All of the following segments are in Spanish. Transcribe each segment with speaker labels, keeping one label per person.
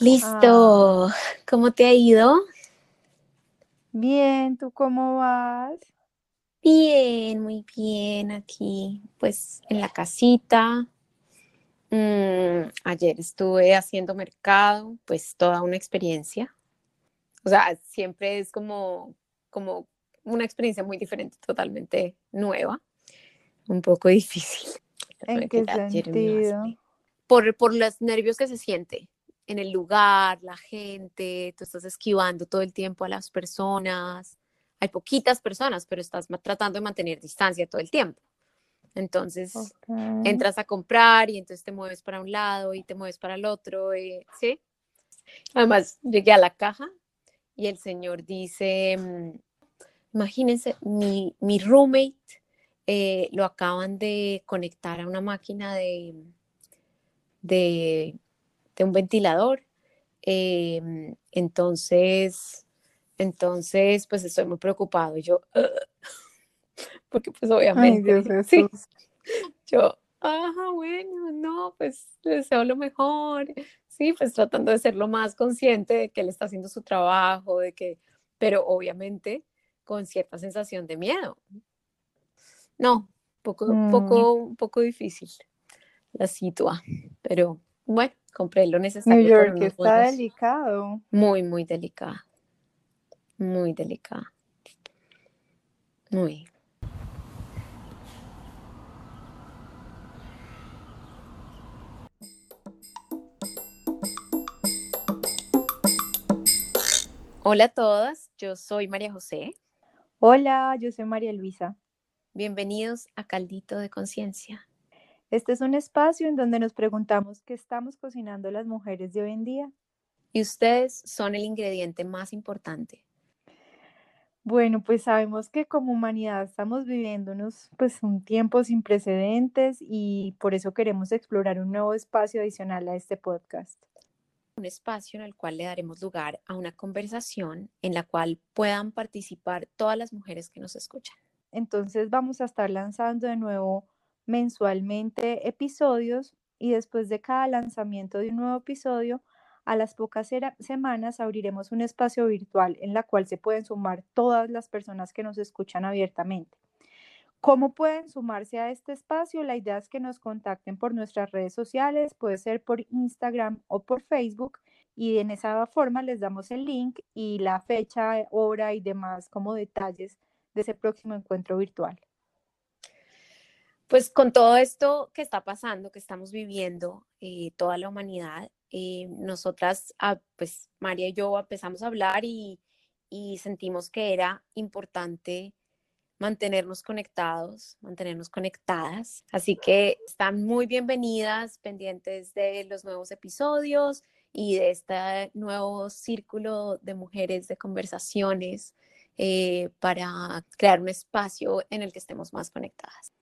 Speaker 1: Listo.
Speaker 2: Ah,
Speaker 1: ¿Cómo te ha ido?
Speaker 2: bien, ¿tú cómo vas?
Speaker 1: Bien, muy bien aquí, pues en la casita. Mm, ayer estuve haciendo mercado, pues toda una experiencia. O sea, siempre es como, como una experiencia muy diferente, totalmente nueva, un poco difícil.
Speaker 2: ¿En qué sentido?
Speaker 1: Por, por los nervios que se siente en el lugar, la gente, tú estás esquivando todo el tiempo a las personas. Hay poquitas personas, pero estás tratando de mantener distancia todo el tiempo. Entonces, entras a comprar y entonces te mueves para un lado y te mueves para el otro, eh, ¿sí? Además, llegué a la caja y el señor dice, mm, imagínense, mi, mi roommate eh, lo acaban de conectar a una máquina de, de, de un ventilador. eh, entonces, entonces, pues estoy muy preocupado. Yo, porque pues
Speaker 2: Ay,
Speaker 1: obviamente,
Speaker 2: Dios
Speaker 1: sí, yo, ajá, bueno, no, pues le deseo lo mejor. Sí, pues tratando de ser lo más consciente de que él está haciendo su trabajo, de que, pero obviamente con cierta sensación de miedo. No, poco,
Speaker 2: Mm,
Speaker 1: poco, un poco difícil la situa, pero bueno, compré lo
Speaker 2: New
Speaker 1: necesario
Speaker 2: York
Speaker 1: unos
Speaker 2: está delicado.
Speaker 1: muy, muy delicada, muy delicada, muy. Hola a todas, yo soy María José.
Speaker 2: Hola, yo soy María Luisa.
Speaker 1: Bienvenidos a Caldito de Conciencia.
Speaker 2: Este es un espacio en donde nos preguntamos qué estamos cocinando las mujeres de hoy en día.
Speaker 1: Y ustedes son el ingrediente más importante.
Speaker 2: Bueno, pues sabemos que como humanidad estamos viviendo unos, pues, un tiempo sin precedentes y por eso queremos explorar un nuevo espacio adicional a este podcast.
Speaker 1: Un espacio en el cual le daremos lugar a una conversación en la cual puedan participar todas las mujeres que nos escuchan.
Speaker 2: Entonces vamos a estar lanzando de nuevo mensualmente episodios y después de cada lanzamiento de un nuevo episodio, a las pocas semanas abriremos un espacio virtual en la cual se pueden sumar todas las personas que nos escuchan abiertamente. ¿Cómo pueden sumarse a este espacio? La idea es que nos contacten por nuestras redes sociales, puede ser por Instagram o por Facebook, y en esa forma les damos el link y la fecha, hora y demás como detalles de ese próximo encuentro virtual.
Speaker 1: Pues con todo esto que está pasando, que estamos viviendo, eh, toda la humanidad, eh, nosotras, ah, pues María y yo empezamos a hablar y, sentimos que era importante mantenernos conectados, mantenernos conectadas. Así que están muy bienvenidas, pendientes de los nuevos episodios y de este nuevo círculo de mujeres de conversaciones eh, para crear un espacio en el que estemos más conectadas.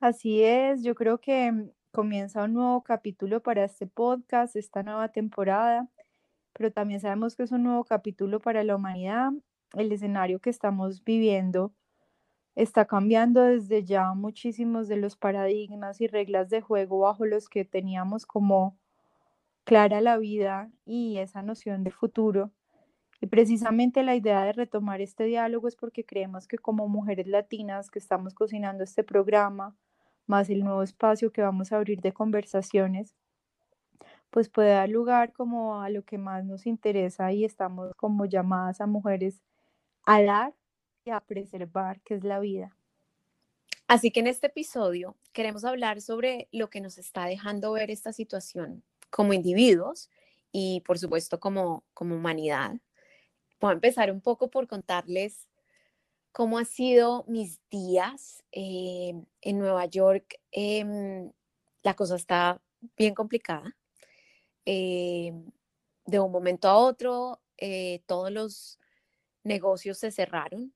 Speaker 2: Así es, yo creo que mm, comienza un nuevo capítulo para este podcast, esta nueva temporada, pero también sabemos que es un nuevo capítulo para la humanidad. El escenario que estamos viviendo está cambiando desde ya muchísimos de los paradigmas y reglas de juego bajo los que teníamos como clara la vida y esa noción de futuro. Y precisamente la idea de retomar este diálogo es porque creemos que como mujeres latinas que estamos cocinando este programa, más el nuevo espacio que vamos a abrir de conversaciones, pues puede dar lugar como a lo que más nos interesa y estamos como llamadas a mujeres a dar y a preservar, que es la vida.
Speaker 1: Así que en este episodio queremos hablar sobre lo que nos está dejando ver esta situación como individuos y por supuesto como, como humanidad. Voy a empezar un poco por contarles cómo han sido mis días eh, en Nueva York. em, la cosa está bien complicada. Eh, de un momento a otro, eh, todos los negocios se cerraron.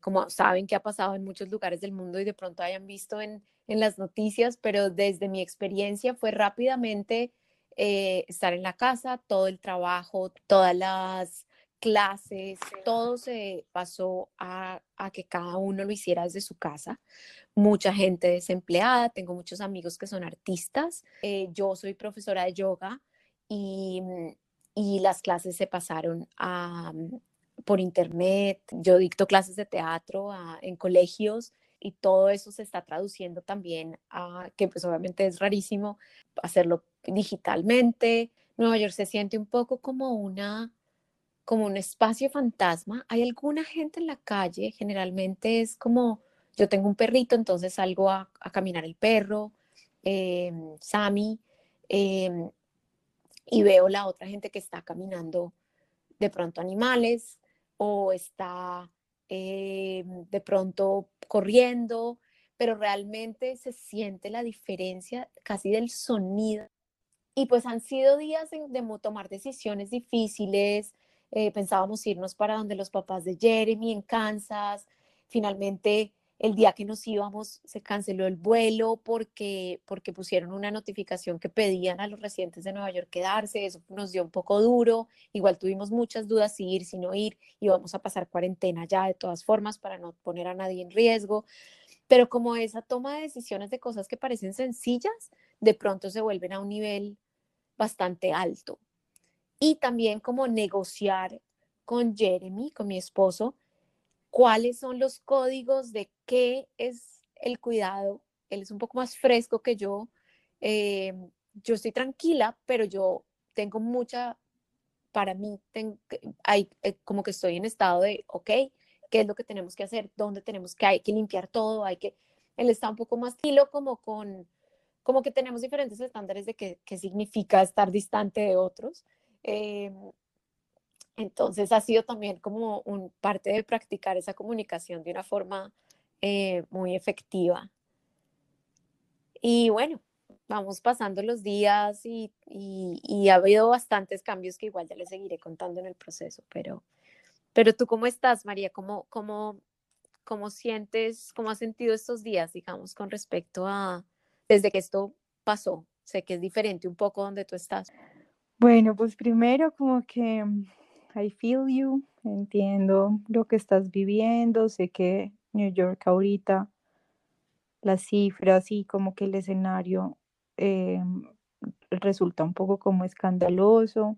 Speaker 1: Como saben que ha pasado en muchos lugares del mundo y de pronto hayan visto en, las noticias, pero desde mi experiencia fue rápidamente estar en la casa, todo el trabajo, todas las clases, todo se pasó a, a que cada uno lo hiciera desde su casa. Mucha gente desempleada, tengo muchos amigos que son artistas, eh, yo soy profesora de yoga y, y las clases se pasaron a, mm, por internet. Yo dicto clases de teatro en colegios y todo eso se está traduciendo también a que pues obviamente es rarísimo hacerlo digitalmente. Nueva York se siente un poco como una como un espacio fantasma. Hay alguna gente en la calle, generalmente es como yo tengo un perrito, entonces salgo a, caminar el perro, eh, Sammy, y veo la otra gente que está caminando de pronto animales o está em, de pronto corriendo, pero realmente se siente la diferencia casi del sonido. Y pues han sido días de tomar decisiones difíciles. Eh, pensábamos irnos para donde los papás de Jeremy en Kansas. Finalmente el día que nos íbamos se canceló el vuelo porque, porque pusieron una notificación que pedían a los residentes de Nueva York quedarse, eso nos dio un poco duro, igual tuvimos muchas dudas si ir, si no ir, íbamos a pasar cuarentena ya de todas formas para no poner a nadie en riesgo, pero como esa toma de decisiones de cosas que parecen sencillas, de pronto se vuelven a un nivel bastante alto. Y también como negociar con Jeremy, con mi esposo, cuáles son los códigos de qué es el cuidado. Él es un poco más fresco que yo. Eh, yo estoy tranquila, pero yo tengo mucha, para mí, hay, eh, como que estoy en estado de, ok, ¿qué es lo que tenemos que hacer? ¿Dónde tenemos que, hay que limpiar todo? Hay que, él está un poco más tranquilo, como con, como que tenemos diferentes estándares de qué, qué significa estar distante de otros. Eh, entonces ha sido también como un parte de practicar esa comunicación de una forma eh, muy efectiva. Y bueno, vamos pasando los días y, y, ha habido bastantes cambios que igual ya les seguiré contando en el proceso, pero, pero tú cómo estás, María, ¿Cómo, cómo, cómo sientes, cómo has sentido estos días, digamos, con respecto a desde que esto pasó? Sé que es diferente un poco donde tú estás.
Speaker 2: Bueno, pues primero como que I feel you, entiendo lo que estás viviendo, sé que New York ahorita, las cifras y como que el escenario eh, resulta un poco como escandaloso.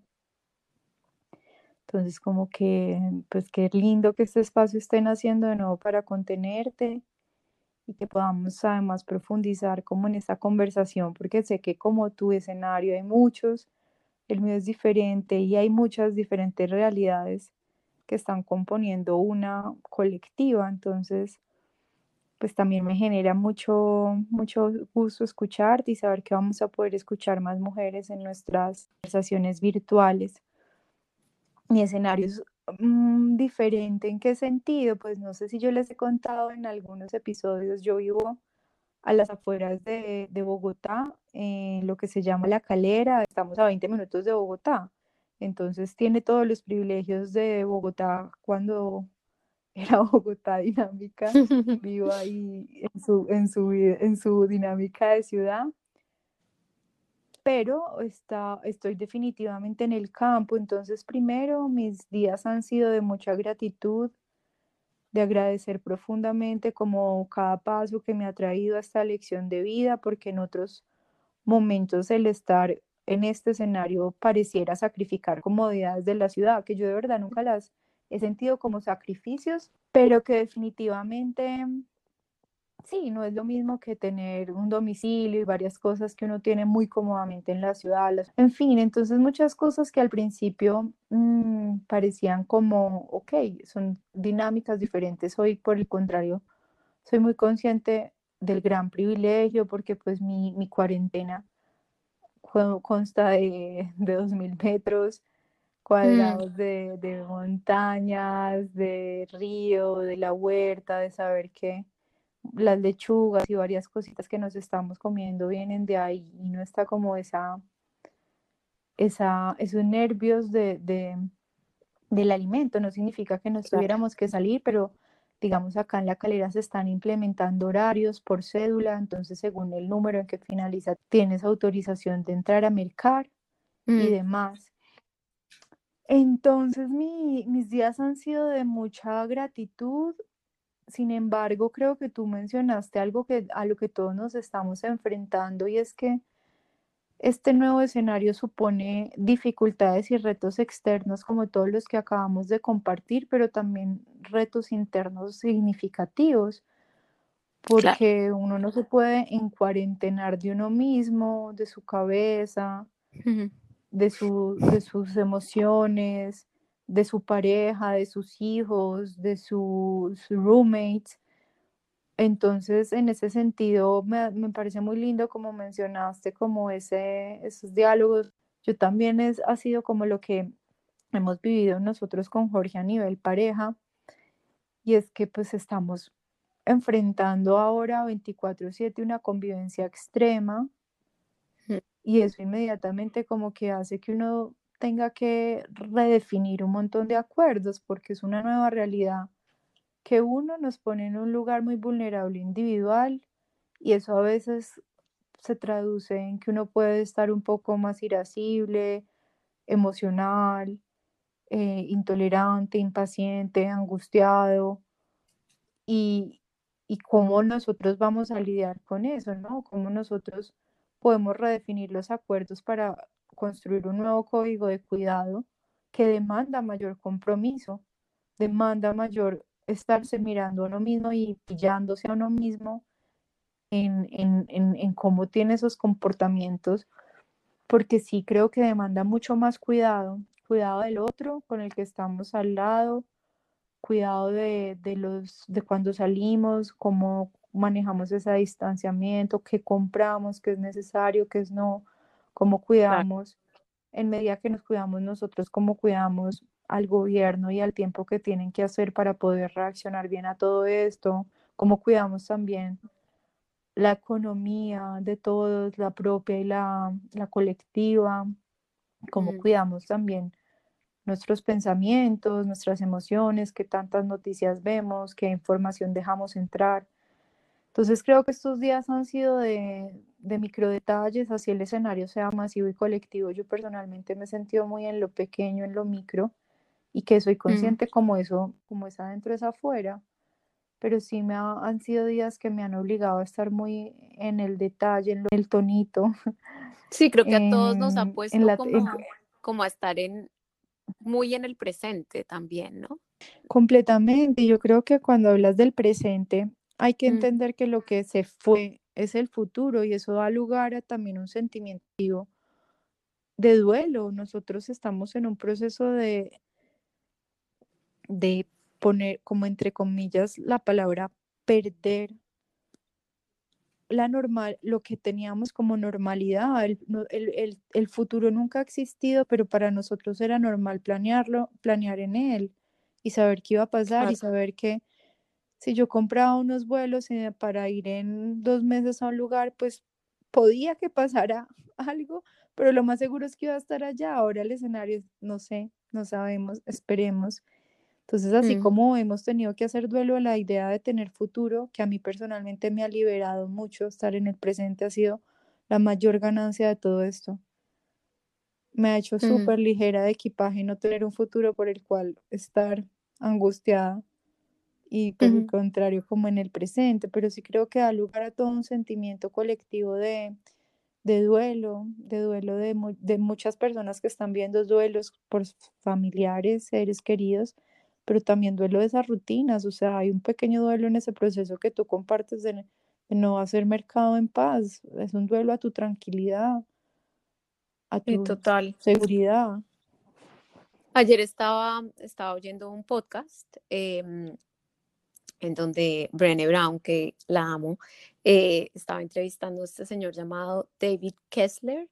Speaker 2: Entonces, como que, pues qué lindo que este espacio estén haciendo de nuevo para contenerte y que podamos además profundizar como en esta conversación, porque sé que como tu escenario hay muchos el mío es diferente y hay muchas diferentes realidades que están componiendo una colectiva, entonces pues también me genera mucho, mucho gusto escucharte y saber que vamos a poder escuchar más mujeres en nuestras conversaciones virtuales. Mi escenario es mm, diferente. ¿En qué sentido? Pues no sé si yo les he contado en algunos episodios, yo vivo a las afueras de, Bogotá, en lo que se llama La Calera, estamos a 20 minutos de Bogotá, entonces tiene todos los privilegios de Bogotá cuando era Bogotá dinámica, vivo ahí en su, en su, en su dinámica de ciudad, pero está, estoy definitivamente en el campo, entonces primero mis días han sido de mucha gratitud, de agradecer profundamente como cada paso que me ha traído a esta lección de vida, porque en otros momentos el estar en este escenario pareciera sacrificar comodidades de la ciudad, que yo de verdad nunca las he sentido como sacrificios, pero que definitivamente sí, no es lo mismo que tener un domicilio y varias cosas que uno tiene muy cómodamente en la ciudad. En fin, entonces muchas cosas que al principio mm, parecían como, ok, son dinámicas diferentes. Hoy, por el contrario, soy muy consciente del gran privilegio porque pues mi, mi cuarentena consta de, de 2.000 metros mm. cuadrados de, de montañas, de río, de la huerta, de saber que las lechugas y varias cositas que nos estamos comiendo vienen de ahí y no está como esa, esa esos nervios de, de, del alimento. No significa que no tuviéramos que salir, pero digamos acá en la calera se están implementando horarios por cédula, entonces según el número en que finaliza tienes autorización de entrar a mercar y mm. demás. Entonces mis días han sido de mucha gratitud, sin embargo, creo que tú mencionaste algo que, a lo que todos nos estamos enfrentando y es que este nuevo escenario supone dificultades y retos externos como todos los que acabamos de compartir, pero también retos internos significativos, porque uno no se puede encuarentenar de uno mismo, de su cabeza, de, de sus emociones, de su pareja, de sus hijos, de sus roommates entonces, en ese sentido, me, parece muy lindo como mencionaste, como ese, esos diálogos. Yo también es, ha sido como lo que hemos vivido nosotros con Jorge a nivel pareja, y es que pues estamos enfrentando ahora 24/7 una convivencia extrema, y eso inmediatamente como que hace que uno tenga que redefinir un montón de acuerdos, porque es una nueva realidad que uno nos pone en un lugar muy vulnerable individual y eso a veces se traduce en que uno puede estar un poco más irascible, emocional, eh, intolerante, impaciente, angustiado y, y cómo nosotros vamos a lidiar con eso, ¿no? Cómo nosotros podemos redefinir los acuerdos para construir un nuevo código de cuidado que demanda mayor compromiso, demanda mayor estarse mirando a uno mismo y pillándose a uno mismo en, en, en, cómo tiene esos comportamientos, porque sí creo que demanda mucho más cuidado, cuidado del otro con el que estamos al lado, cuidado de, de, los, de cuando salimos, cómo manejamos ese distanciamiento, qué compramos, qué es necesario, qué es no, cómo cuidamos, en medida que nos cuidamos nosotros, cómo cuidamos al gobierno y al tiempo que tienen que hacer para poder reaccionar bien a todo esto, cómo cuidamos también la economía de todos, la propia y la, colectiva, cómo cuidamos también nuestros pensamientos, nuestras emociones, qué tantas noticias vemos, qué información dejamos entrar. Entonces creo que estos días han sido de, de micro detalles, así el escenario sea masivo y colectivo. Yo personalmente me he sentido muy en lo pequeño, en lo micro, y que soy mm. consciente como eso, como es adentro es afuera, pero sí me han sido días que me han obligado a estar muy en el detalle, en el tonito.
Speaker 1: Sí, creo que a todos nos ha puesto como, como a estar en muy en el presente también, ¿no?
Speaker 2: Completamente. Yo creo que cuando hablas del presente, hay que mm. entender que lo que se fue es el futuro y eso da lugar a también un sentimiento de duelo. Nosotros estamos en un proceso de, de poner como entre comillas la palabra perder la normal, lo que teníamos como normalidad, el, futuro nunca ha existido, pero para nosotros era normal planearlo, planear en él y saber qué iba a pasar y saber que si yo compraba unos vuelos eh, para ir en dos meses a un lugar, pues podía que pasara algo, pero lo más seguro es que iba a estar allá. Ahora el escenario, no sé, no sabemos, esperemos. Entonces, así mm. como hemos tenido que hacer duelo a la idea de tener futuro, que a mí personalmente me ha liberado mucho, estar en el presente ha sido la mayor ganancia de todo esto. Me ha hecho mm. súper ligera de equipaje no tener un futuro por el cual estar angustiada y por el contrario como en el presente, pero sí creo que da lugar a todo un sentimiento colectivo de, de duelo, de duelo de, de muchas personas que están viendo duelos por familiares, seres queridos, pero también duelo de esas rutinas, o sea, hay un pequeño duelo en ese proceso que tú compartes de, no hacer mercado en paz, es un duelo a tu tranquilidad, a tu total. seguridad.
Speaker 1: Ayer estaba, estaba oyendo un podcast em, en donde Brené Brown, que la amo, eh, estaba entrevistando a este señor llamado David Kessler,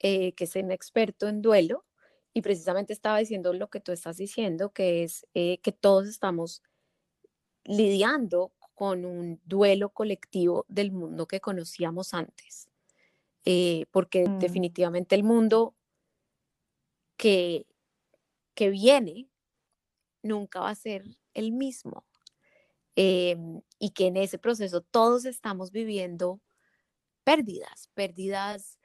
Speaker 1: eh, que es un experto en duelo, y precisamente estaba diciendo lo que tú estás diciendo, que es eh, que todos estamos lidiando con un duelo colectivo del mundo que conocíamos antes, porque mm. definitivamente el mundo que, que viene nunca va a ser el mismo. Em, y que en ese proceso todos estamos viviendo pérdidas, pérdidas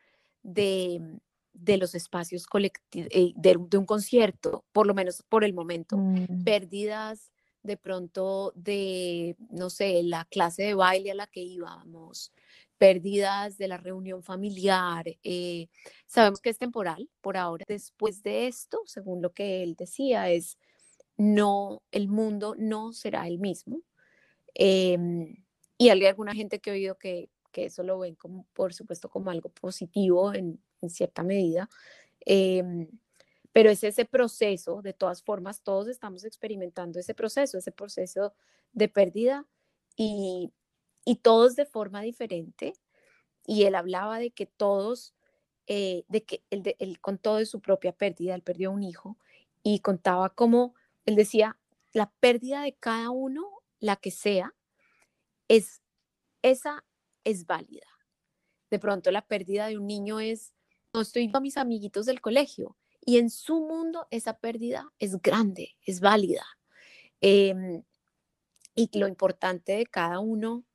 Speaker 1: de, de los espacios colectivos, eh, de, un concierto, por lo menos por el momento, mm. pérdidas de pronto de, no sé, la clase de baile a la que íbamos, pérdidas de la reunión familiar. Eh, sabemos que es temporal por ahora. Después de esto, según lo que él decía, es no, el mundo no será el mismo. Em, y hay alguna gente que he oído que, que, eso lo ven por supuesto, como algo positivo en, cierta medida. Em, pero es ese proceso, de todas formas, todos estamos experimentando ese proceso, ese proceso de pérdida y, y todos de forma diferente. Y él hablaba de que todos, eh, de que él, él con todo de su propia pérdida, él perdió un hijo y contaba cómo, él decía, la pérdida de cada uno, la que sea, es, esa es válida. De pronto la pérdida de un niño es, no estoy con mis amiguitos del colegio y en su mundo esa pérdida es grande, es válida. Em, y lo importante de cada uno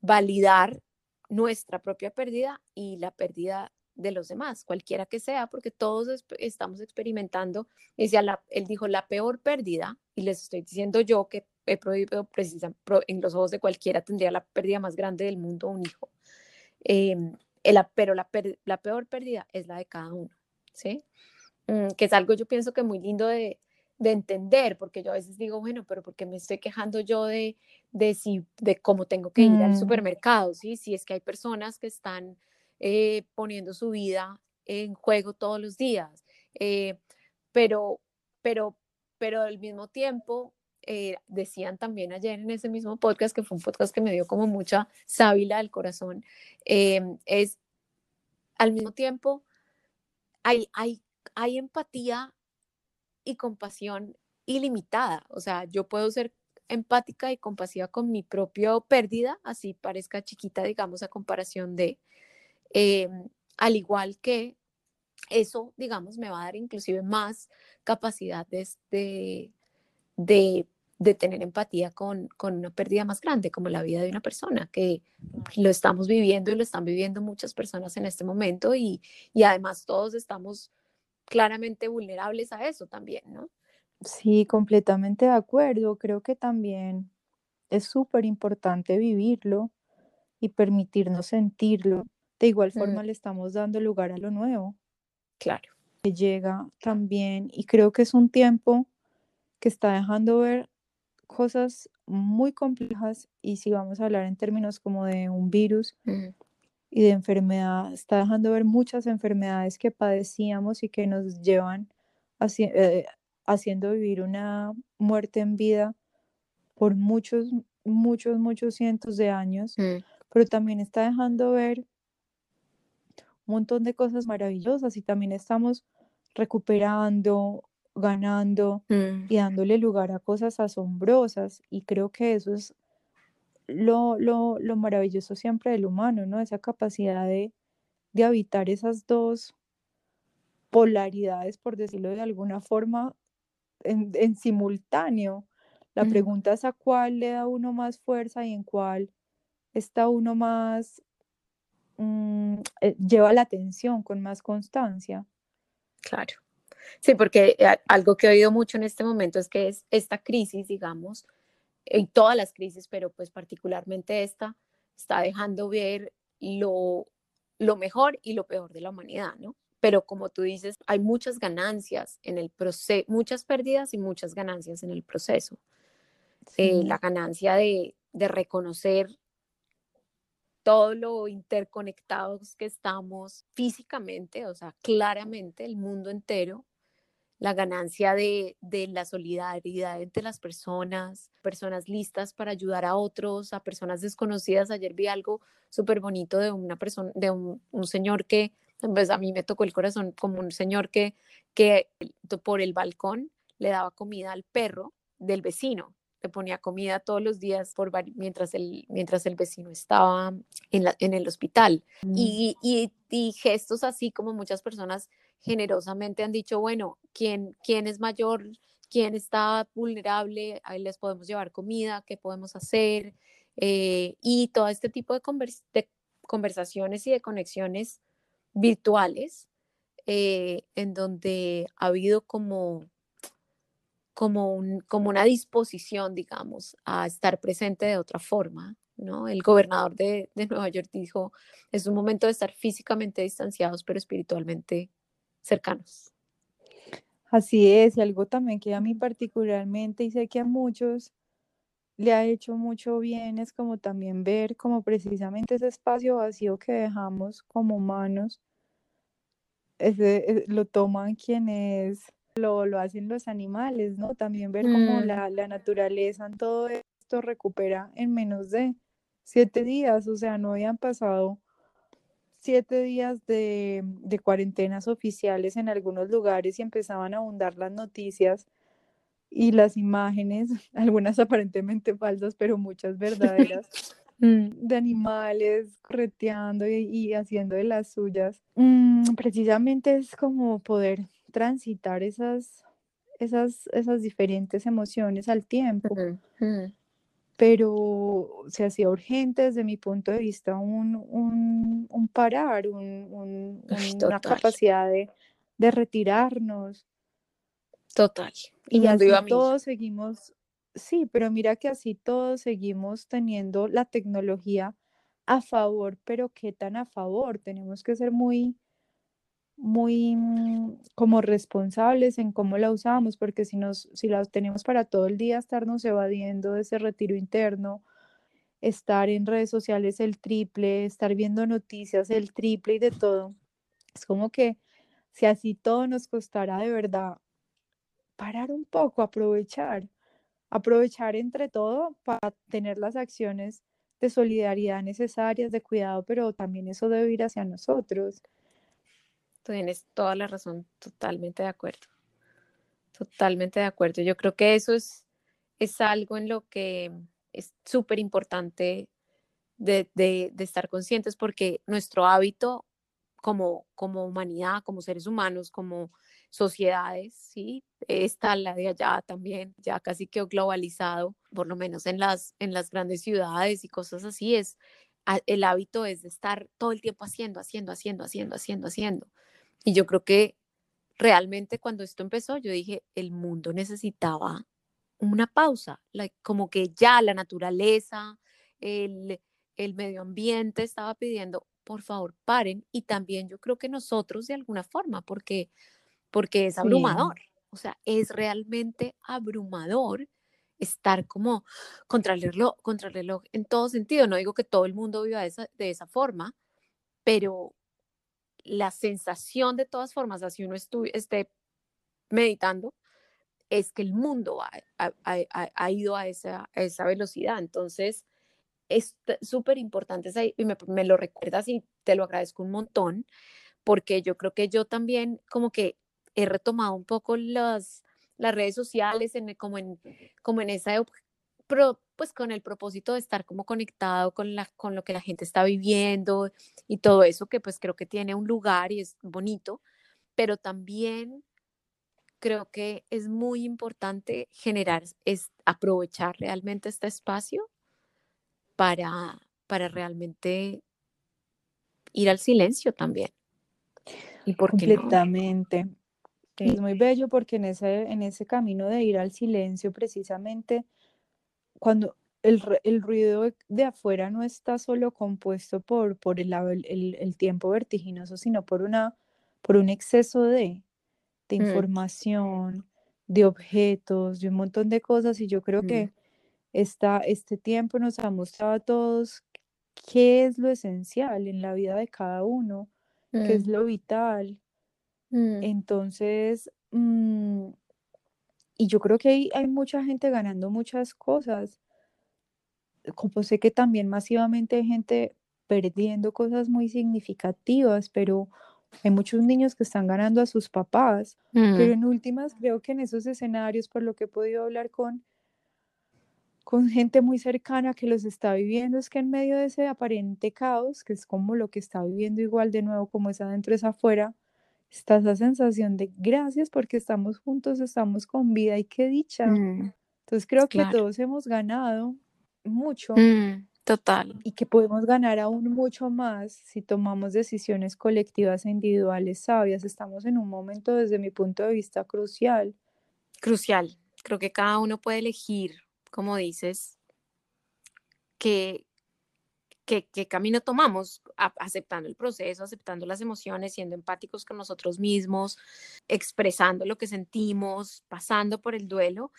Speaker 1: validar nuestra propia pérdida y la pérdida de los demás, cualquiera que sea, porque todos estamos experimentando, decía, él dijo, la peor pérdida, y les estoy diciendo yo que he prohibido precisamente en los ojos de cualquiera tendría la pérdida más grande del mundo, un hijo. Em, pero la, la, peor pérdida es la de cada uno, ¿sí? Mm, que es algo yo pienso que muy lindo de, de entender, porque yo a veces digo, bueno, pero ¿por qué me estoy quejando yo de, de, si, de cómo tengo que ir al mm. supermercado? ¿sí? Si es que hay personas que están eh, poniendo su vida en juego todos los días, eh, pero, pero, pero al mismo tiempo, eh, decían también ayer en ese mismo podcast, que fue un podcast que me dio como mucha sábila del corazón, es al mismo tiempo, hay, hay, hay empatía y compasión ilimitada. O sea, yo puedo ser empática y compasiva con mi propia pérdida, así parezca chiquita, digamos, a comparación de, em, al igual que eso, digamos, me va a dar inclusive más capacidad de, de, de, tener empatía con, con, una pérdida más grande, como la vida de una persona, que lo estamos viviendo y lo están viviendo muchas personas en este momento y, y además todos estamos claramente vulnerables a eso también, ¿no?
Speaker 2: Sí, completamente de acuerdo. Creo que también es súper importante vivirlo y permitirnos sentirlo. De igual mm. forma le estamos dando lugar a lo nuevo.
Speaker 1: Claro.
Speaker 2: Que llega también y creo que es un tiempo que está dejando ver cosas muy complejas y si vamos a hablar en términos como de un virus, mm y de enfermedad, está dejando ver muchas enfermedades que padecíamos y que nos llevan eh, haciendo vivir una muerte en vida por muchos, muchos, muchos cientos de años, mm. pero también está dejando ver un montón de cosas maravillosas y también estamos recuperando, ganando mm. y dándole lugar a cosas asombrosas y creo que eso es lo, lo, lo maravilloso siempre del humano, ¿no? Esa capacidad de, de habitar esas dos polaridades, por decirlo de alguna forma, en, en simultáneo. La pregunta es a cuál le da uno más fuerza y en cuál está uno más, mm, eh, lleva la atención con más constancia.
Speaker 1: Claro. Sí, porque eh, algo que he oído mucho en este momento es que es esta crisis, digamos, en todas las crisis, pero pues particularmente esta, está dejando ver lo, lo mejor y lo peor de la humanidad, ¿no? Pero como tú dices, hay muchas ganancias en el proceso, muchas pérdidas y muchas ganancias en el proceso. Eh, la ganancia de, de reconocer todo lo interconectados que estamos físicamente, o sea, claramente el mundo entero, la ganancia de, la solidaridad entre las personas, personas listas para ayudar a otros, a personas desconocidas. Ayer vi algo súper bonito de una persona, de un, señor que, pues a mí me tocó el corazón como un señor que, que por el balcón le daba comida al perro del vecino le ponía comida todos los días por, mientras, el, mientras el vecino estaba en, la, en el hospital. Mm. Y, y, y, gestos así como muchas personas generosamente han dicho, bueno, ¿quién, quién es mayor? ¿Quién está vulnerable? Ahí les podemos llevar comida, ¿qué podemos hacer? Eh, y todo este tipo de, de, conversaciones y de conexiones virtuales eh, en donde ha habido como como, un, como una disposición, digamos, a estar presente de otra forma ¿no? El gobernador de, de Nueva York dijo, es un momento de estar físicamente distanciados, pero espiritualmente cercanos.
Speaker 2: Así es, y algo también que a mí particularmente, y sé que a muchos le ha hecho mucho bien, es como también ver como precisamente ese espacio vacío que dejamos como humanos, ese, eh, lo toman quienes lo, lo hacen los animales, ¿no? También ver cómo
Speaker 1: Mm,
Speaker 2: la, la naturaleza en todo esto recupera en menos de siete días, o sea, no habían pasado siete días de, de cuarentenas oficiales en algunos lugares y empezaban a abundar las noticias y las imágenes, algunas aparentemente falsas, pero muchas verdaderas,
Speaker 1: mm,
Speaker 2: de animales correteando y, y haciendo de las suyas. Mm, precisamente es como poder transitar esas, esas, esas diferentes emociones al tiempo pero se hacía urgente desde mi punto de vista un, un, un parar, un,
Speaker 1: Ay,
Speaker 2: una capacidad de, de retirarnos.
Speaker 1: total.
Speaker 2: Y
Speaker 1: iba
Speaker 2: así todos seguimos, sí, pero mira que así todos seguimos teniendo la tecnología a favor, pero ¿qué tan a favor? Tenemos que ser muy, muy mm, como responsables en cómo la usamos, porque si nos, si la tenemos para todo el día estarnos evadiendo de ese retiro interno, estar en redes sociales el triple, estar viendo noticias el triple y de todo. Es como que si así todo nos costara de verdad parar un poco, aprovechar, aprovechar entre todo para tener las acciones de solidaridad necesarias, de cuidado, pero también eso debe ir hacia nosotros.
Speaker 1: Tienes toda la razón, totalmente de acuerdo. Totalmente de acuerdo. Yo creo que eso es, es algo en lo que es súper importante de, de, estar conscientes porque nuestro hábito como, como humanidad, como seres humanos, como sociedades, ¿sí? Está la de allá también, ya casi que globalizado, por lo menos en las, en las grandes ciudades y cosas así, es, el hábito es de estar todo el tiempo haciendo, haciendo, haciendo, haciendo, haciendo, haciendo. Y yo creo que realmente cuando esto empezó, yo dije, el mundo necesitaba una pausa, like, como que ya la naturaleza, el, el medio ambiente estaba pidiendo, por favor, paren. Y también yo creo que nosotros de alguna forma, porque, porque es
Speaker 2: Sí,
Speaker 1: abrumador, o sea, es realmente abrumador estar como contra el reloj, contra el reloj en todo sentido. No digo que todo el mundo viva de esa, de esa forma, pero la sensación de todas formas, así uno esté meditando, es que el mundo ha, ha- ha- ido a esa, esa velocidad. Entonces, es súper importante y me, lo recuerdas y te lo agradezco un montón, porque yo creo que yo también como que he retomado un poco las, las redes sociales en, como, en, como en esa, pues con el propósito de estar como conectado con, la, con lo que la gente está viviendo y todo eso, que pues creo que tiene un lugar y es bonito, pero también creo que es muy importante generar, es aprovechar realmente este espacio para, para realmente ir al silencio también. ¿Y por qué
Speaker 2: completamente. Es muy bello porque en ese, en ese camino de ir al silencio, precisamente, cuando el, el ruido de- afuera no está solo compuesto por, por el, el- el- tiempo vertiginoso, sino por una, por un exceso de, de
Speaker 1: Mm,
Speaker 2: información, de objetos, de un montón de cosas, y yo creo
Speaker 1: mm,
Speaker 2: que esta, este tiempo nos ha mostrado a todos qué es lo esencial en la vida de cada uno, qué es
Speaker 1: mm,
Speaker 2: lo vital.
Speaker 1: mm,
Speaker 2: Entonces, mm, y yo creo que hay, hay mucha gente ganando muchas cosas, como sé que también masivamente hay gente perdiendo cosas muy significativas, pero hay muchos niños que están ganando a sus papás, pero
Speaker 1: mm,
Speaker 2: en últimas creo que en esos escenarios, por lo que he podido hablar con, con gente muy cercana que los está viviendo, es que en medio de ese aparente caos, que es como lo que está viviendo igual de nuevo, como es adentro es afuera, está esa sensación de gracias porque estamos juntos, estamos con vida y qué dicha.
Speaker 1: mm,
Speaker 2: Entonces creo que todos hemos ganado mucho
Speaker 1: Mm, total.
Speaker 2: y que podemos ganar aún mucho más si tomamos decisiones colectivas e individuales sabias. Estamos en un momento, desde mi punto de vista, crucial.
Speaker 1: Crucial. Creo que cada uno puede elegir, como dices, qué, qué, qué camino tomamos, aceptando el proceso, aceptando las emociones, siendo empáticos con nosotros mismos, expresando lo que sentimos, pasando por el duelo,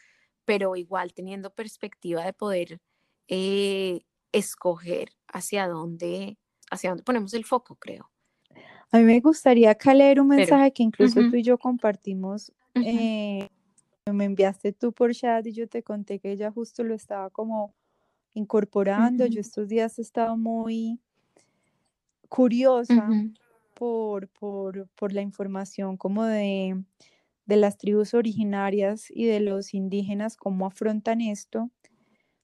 Speaker 1: pero igual teniendo perspectiva de poder eh, escoger hacia dónde, hacia dónde ponemos el foco, creo.
Speaker 2: A mí me gustaría acá leer un mensaje que incluso tú y yo compartimos. Eh, me enviaste tú por chat y yo te conté que ella justo lo estaba como incorporando. Yo estos días he estado muy curiosa por, por, por, la información como de, de las tribus originarias y de los indígenas, cómo afrontan esto.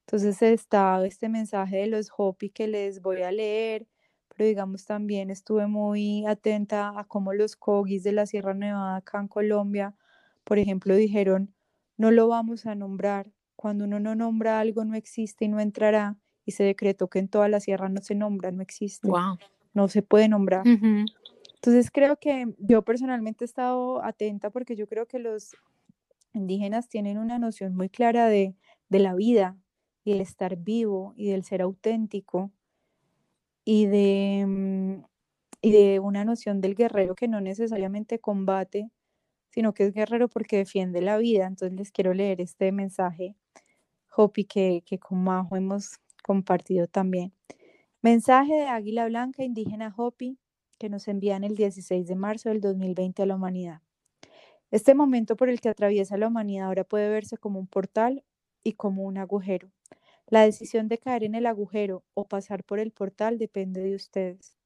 Speaker 2: Entonces está este mensaje de los Hopi que les voy a leer, pero digamos también estuve muy atenta a cómo los Kogis de la Sierra Nevada acá en Colombia, por ejemplo, dijeron, no lo vamos a nombrar. Cuando uno no nombra algo no existe y no entrará. Y se decretó que en toda la sierra no se nombra, no existe. No se puede nombrar. Entonces creo que yo personalmente he estado atenta porque yo creo que los indígenas tienen una noción muy clara de, de la vida y el estar vivo y del ser auténtico y de, mm, y de una noción del guerrero que no necesariamente combate, sino que es guerrero porque defiende la vida. Entonces les quiero leer este mensaje, Hopi, que, con Majo hemos compartido también. Mensaje de Águila Blanca Indígena Hopi que nos envían el 16 de marzo del 2020 a la humanidad. Este momento por el que atraviesa la humanidad ahora puede verse como un portal y como un agujero. La decisión de caer en el agujero o pasar por el portal depende de ustedes.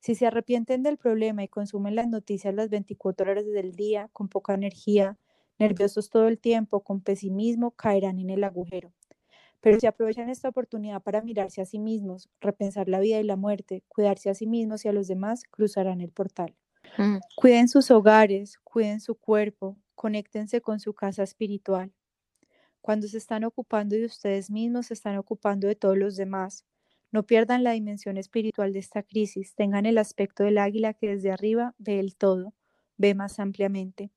Speaker 2: Si se arrepienten del problema y consumen las noticias las 24 horas del día, con poca energía, nerviosos todo el tiempo, con pesimismo, caerán en el agujero. Pero si aprovechan esta oportunidad para mirarse a sí mismos, repensar la vida y la muerte, cuidarse a sí mismos y a los demás, cruzarán el portal. Mm. Cuiden sus hogares, cuiden su cuerpo, conéctense con su casa espiritual. Cuando se están ocupando de ustedes mismos, se están ocupando de todos los demás. No pierdan la dimensión espiritual de esta crisis, tengan el aspecto del águila que desde arriba ve el todo, ve más ampliamente.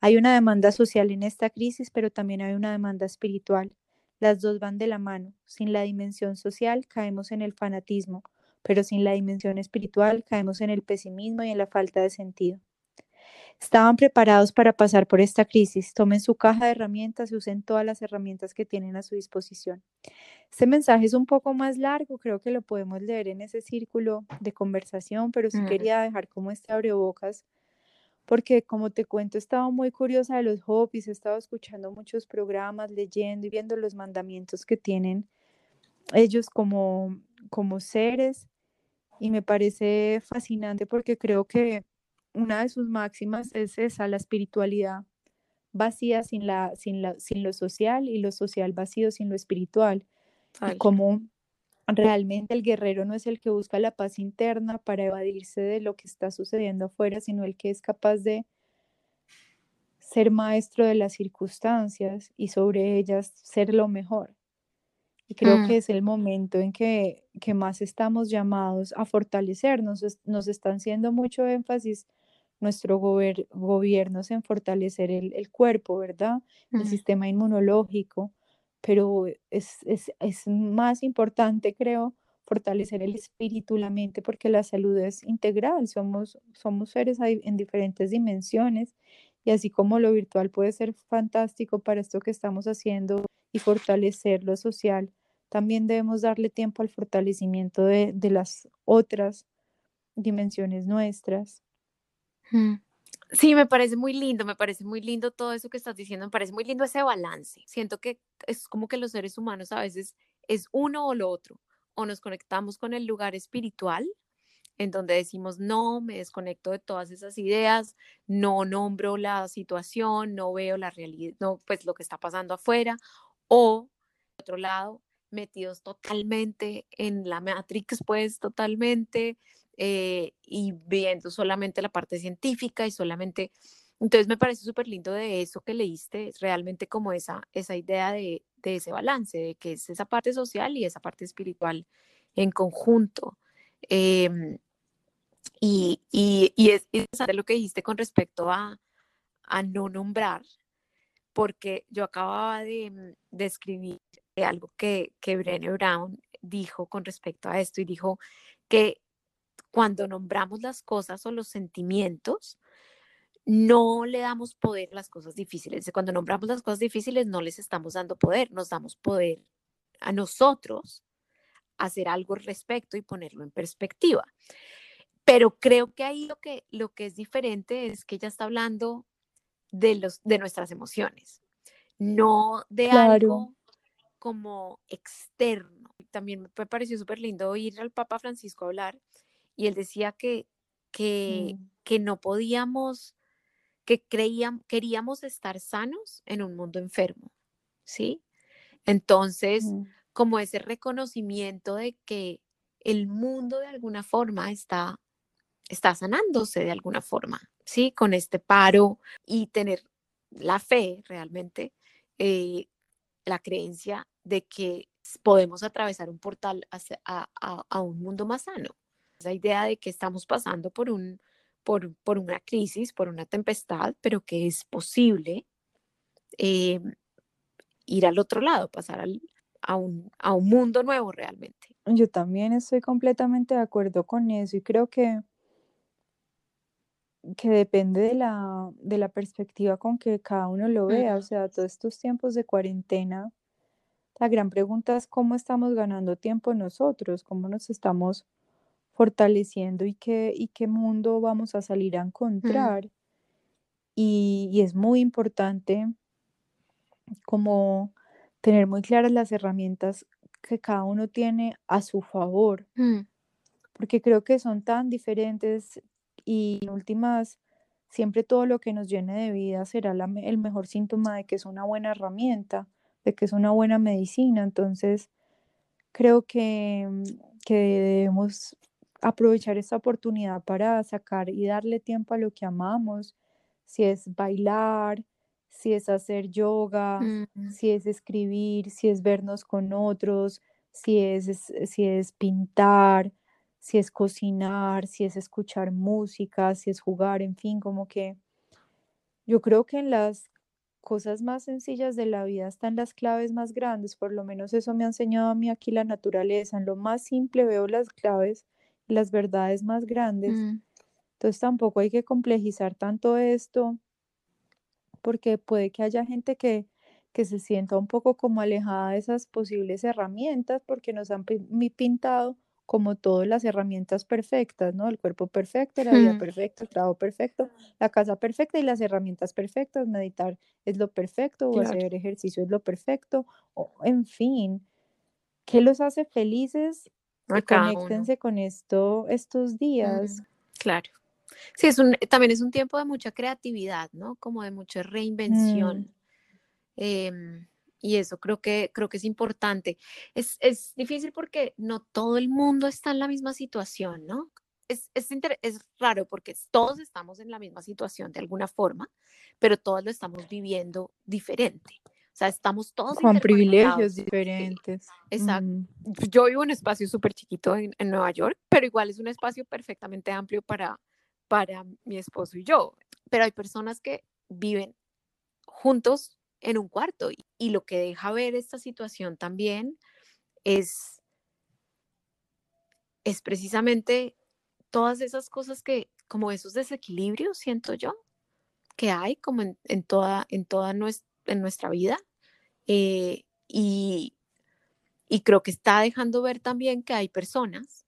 Speaker 2: Hay una demanda social en esta crisis, pero también hay una demanda espiritual. Las dos van de la mano. Sin la dimensión social caemos en el fanatismo, pero sin la dimensión espiritual caemos en el pesimismo y en la falta de sentido. Estaban preparados para pasar por esta crisis. Tomen su caja de herramientas y usen todas las herramientas que tienen a su disposición. Este mensaje es un poco más largo, creo que lo podemos leer en ese círculo de conversación, pero sí quería dejar como este abrebocas, porque como te cuento, he estado muy curiosa de los hobbies, he estado escuchando muchos programas, leyendo y viendo los mandamientos que tienen ellos como, como seres y me parece fascinante porque creo que una de sus máximas es esa, la espiritualidad vacía sin, la, sin, la, sin lo social y lo social vacío sin lo espiritual. Y como realmente el guerrero no es el que busca la paz interna para evadirse de lo que está sucediendo afuera, sino el que es capaz de ser maestro de las circunstancias y sobre ellas ser lo mejor. Y creo mm. que es el momento en que, que más estamos llamados a fortalecernos. Nos están haciendo mucho énfasis nuestro gobierno en fortalecer el, cuerpo, ¿verdad? El sistema inmunológico, pero es, es, más importante, creo, fortalecer el espíritu, la mente, porque la salud es integral, somos, somos seres en diferentes dimensiones y así como lo virtual puede ser fantástico para esto que estamos haciendo y fortalecer lo social, también debemos darle tiempo al fortalecimiento de, de las otras dimensiones nuestras.
Speaker 1: Sí, me parece muy lindo, me parece muy lindo todo eso que estás diciendo, me parece muy lindo ese balance. Siento que es como que los seres humanos a veces es uno o lo otro, o nos conectamos con el lugar espiritual, en donde decimos, no, me desconecto de todas esas ideas, no nombro la situación, no veo la realidad, no, pues lo que está pasando afuera, o, por otro lado, metidos totalmente en la Matrix, pues totalmente eh, y viendo solamente la parte científica y solamente... Entonces me parece súper lindo de eso que leíste, realmente como esa, esa idea de, de, ese balance, de que es esa parte social y esa parte espiritual en conjunto. Em, y, y, y, es interesante lo que dijiste con respecto a, a no nombrar, porque yo acababa de, de escribir algo que, que Brené Brown dijo con respecto a esto y dijo que cuando nombramos las cosas o los sentimientos, no le damos poder a las cosas difíciles. Cuando nombramos las cosas difíciles, no les estamos dando poder, nos damos poder a nosotros hacer algo al respecto y ponerlo en perspectiva. Pero creo que ahí lo que, lo que es diferente es que ella está hablando de, los, de nuestras emociones, no de algo como externo. También me pareció súper lindo oír al Papa Francisco hablar y él decía que, que, mm. que no podíamos, que creíamos, queríamos estar sanos en un mundo enfermo, ¿sí? Entonces, mm. como ese reconocimiento de que el mundo de alguna forma está, está sanándose de alguna forma, ¿sí? Con este paro y tener la fe realmente, eh, la creencia de que podemos atravesar un portal hacia, a, a, un mundo más sano. Esa idea de que estamos pasando por, un, por, por una crisis, por una tempestad, pero que es posible eh, ir al otro lado, pasar al, a, un, a un mundo nuevo realmente.
Speaker 2: Yo también estoy completamente de acuerdo con eso y creo que que depende de la, de la perspectiva con que cada uno lo vea. O sea, todos estos tiempos de cuarentena, la gran pregunta es cómo estamos ganando tiempo nosotros, cómo nos estamos fortaleciendo y qué, y qué mundo vamos a salir a encontrar. Y, y, es muy importante como tener muy claras las herramientas que cada uno tiene a su favor, mm. porque creo que son tan diferentes y en últimas, siempre todo lo que nos llene de vida será el mejor síntoma de que es una buena herramienta, de que es una buena medicina. Entonces, creo que, mm, que debemos aprovechar esta oportunidad para sacar y darle tiempo a lo que amamos, si es bailar, si es hacer yoga, mm. si es escribir, si es vernos con otros, si es, si es pintar, si es cocinar, si es escuchar música, si es jugar, en fin, como que yo creo que en las cosas más sencillas de la vida están las claves más grandes, por lo menos eso me ha enseñado a mí aquí la naturaleza, en lo más simple veo las claves las verdades más grandes. Mm. Entonces tampoco hay que complejizar tanto esto, porque puede que haya gente que, que se sienta un poco como alejada de esas posibles herramientas porque nos han pintado como todas las herramientas perfectas, ¿no? El cuerpo perfecto, la vida perfecta, el trabajo perfecto, la casa perfecta y las herramientas perfectas. Meditar es lo perfecto, o hacer ejercicio es lo perfecto, o, en fin, ¿qué los hace felices? Conéctense con esto estos días.
Speaker 1: Claro. Sí, es un, también es un tiempo de mucha creatividad, ¿no? Como de mucha reinvención. Mm. Em, y eso creo que, creo que es importante. Es, es, difícil porque no todo el mundo está en la misma situación, ¿no? Es, es, es, raro porque todos estamos en la misma situación de alguna forma, pero todos lo estamos viviendo diferente. O sea, estamos todos
Speaker 2: con privilegios diferentes.
Speaker 1: Exacto. Mm. Yo vivo en un espacio súper chiquito en, en, Nueva York, pero igual es un espacio perfectamente amplio para, para mi esposo y yo. Pero hay personas que viven juntos en un cuarto. Y, lo que deja ver esta situación también es, es precisamente todas esas cosas que, como esos desequilibrios, siento yo, que hay como en, toda, en toda nuestra, en nuestra vida. Eh, y, y, creo que está dejando ver también que hay personas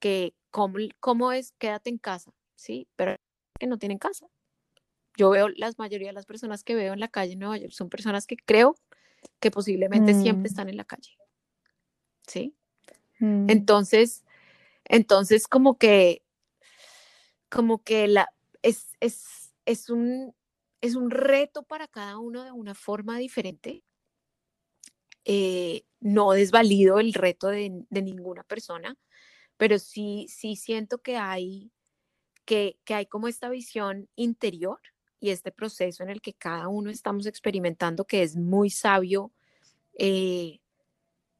Speaker 1: que, como, como es, quédate en casa, ¿sí? Pero que no tienen casa yo veo la mayoría de las personas que veo en la calle en Nueva York son personas que creo que posiblemente siempre mm. están en la calle. ¿Sí? Mm. Entonces, entonces como que, como que la, es, es, es, un, es un reto para cada uno de una forma diferente. Eh, no desvalido el reto de, ninguna persona, pero sí, sí siento que hay, que, que hay como esta visión interior y este proceso en el que cada uno estamos experimentando, que es muy sabio eh,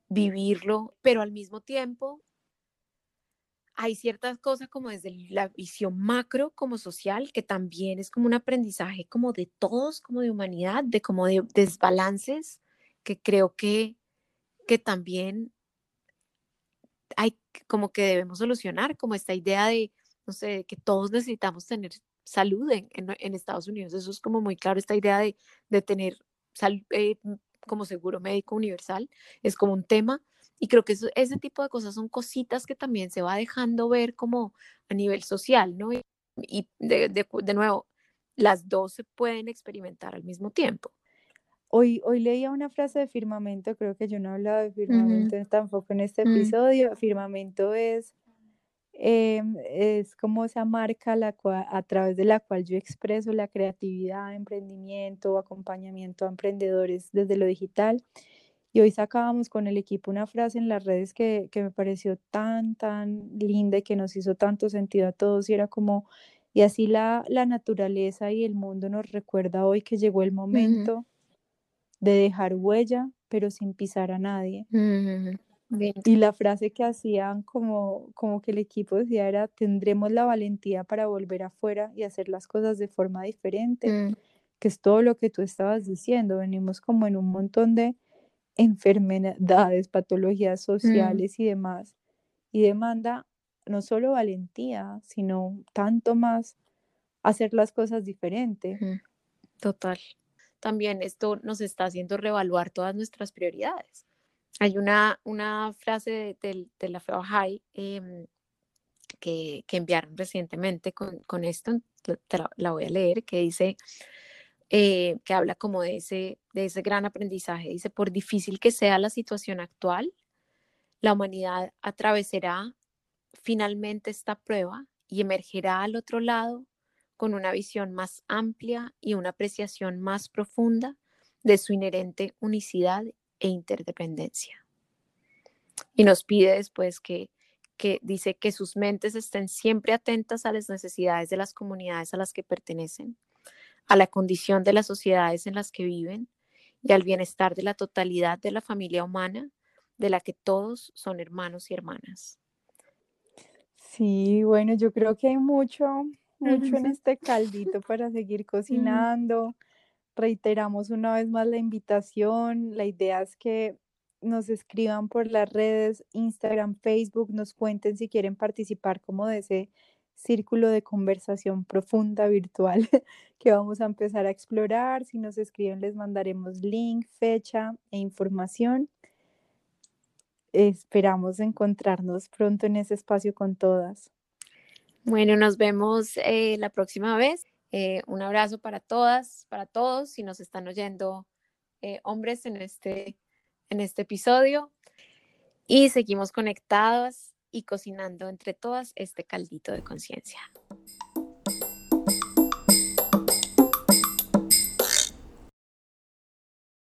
Speaker 1: vivirlo, pero al mismo tiempo hay ciertas cosas como desde la visión macro como social, que también es como un aprendizaje como de todos, como de humanidad, de como de desbalances, que creo que, que también hay como que debemos solucionar, como esta idea de, no sé, que todos necesitamos tener salud en, Estados Unidos. Eso es como muy claro, esta idea de, de tener salud eh, como seguro médico universal, es como un tema. Y creo que ese tipo de cosas son cositas que también se va dejando ver como a nivel social, ¿no? Y, de, de, de nuevo, las dos se pueden experimentar al mismo tiempo.
Speaker 2: Hoy, hoy leía una frase de firmamento, creo que yo no he hablado de firmamento tampoco en este mm. episodio. Firmamento es, em, es como esa marca la a través de la cual yo expreso la creatividad, emprendimiento, acompañamiento a emprendedores desde lo digital. Y hoy sacábamos con el equipo una frase en las redes que, que me pareció tan, tan linda y que nos hizo tanto sentido a todos y era como, y así la, la naturaleza y el mundo nos recuerda hoy que llegó el momento de dejar huella, pero sin pisar a nadie. Y la frase que hacían como, como que el equipo decía era, tendremos la valentía para volver afuera y hacer las cosas de forma diferente, mm. que es todo lo que tú estabas diciendo. Venimos como en un montón de enfermedades, patologías mm. sociales y demás. Y demanda no solo valentía, sino tanto más hacer las cosas diferente.
Speaker 1: Total también esto nos está haciendo reevaluar todas nuestras prioridades. Hay una, una frase de, de, la FEO High em, que, que, enviaron recientemente con, con esto, la, voy a leer, que dice, eh, que habla como de ese, de ese gran aprendizaje. Dice, por difícil que sea la situación actual, la humanidad atravesará finalmente esta prueba y emergerá al otro lado con una visión más amplia y una apreciación más profunda de su inherente unicidad e interdependencia. Y nos pide después que, que dice que sus mentes estén siempre atentas a las necesidades de las comunidades a las que pertenecen, a la condición de las sociedades en las que viven y al bienestar de la totalidad de la familia humana, de la que todos son hermanos y hermanas.
Speaker 2: Sí, bueno, yo creo que hay mucho, mucho en este caldito para seguir cocinando. Reiteramos una vez más la invitación. La idea es que nos escriban por las redes, Instagram, Facebook, nos cuenten si quieren participar como de ese círculo de conversación profunda virtual que vamos a empezar a explorar. Si nos escriben les mandaremos link, fecha e información. Esperamos encontrarnos pronto en ese espacio con todas.
Speaker 1: Bueno, nos vemos eh, la próxima vez. Eh, un abrazo para todas, para todos, si nos están oyendo eh, hombres en este, en este episodio. Y seguimos conectados y cocinando entre todas este caldito de conciencia.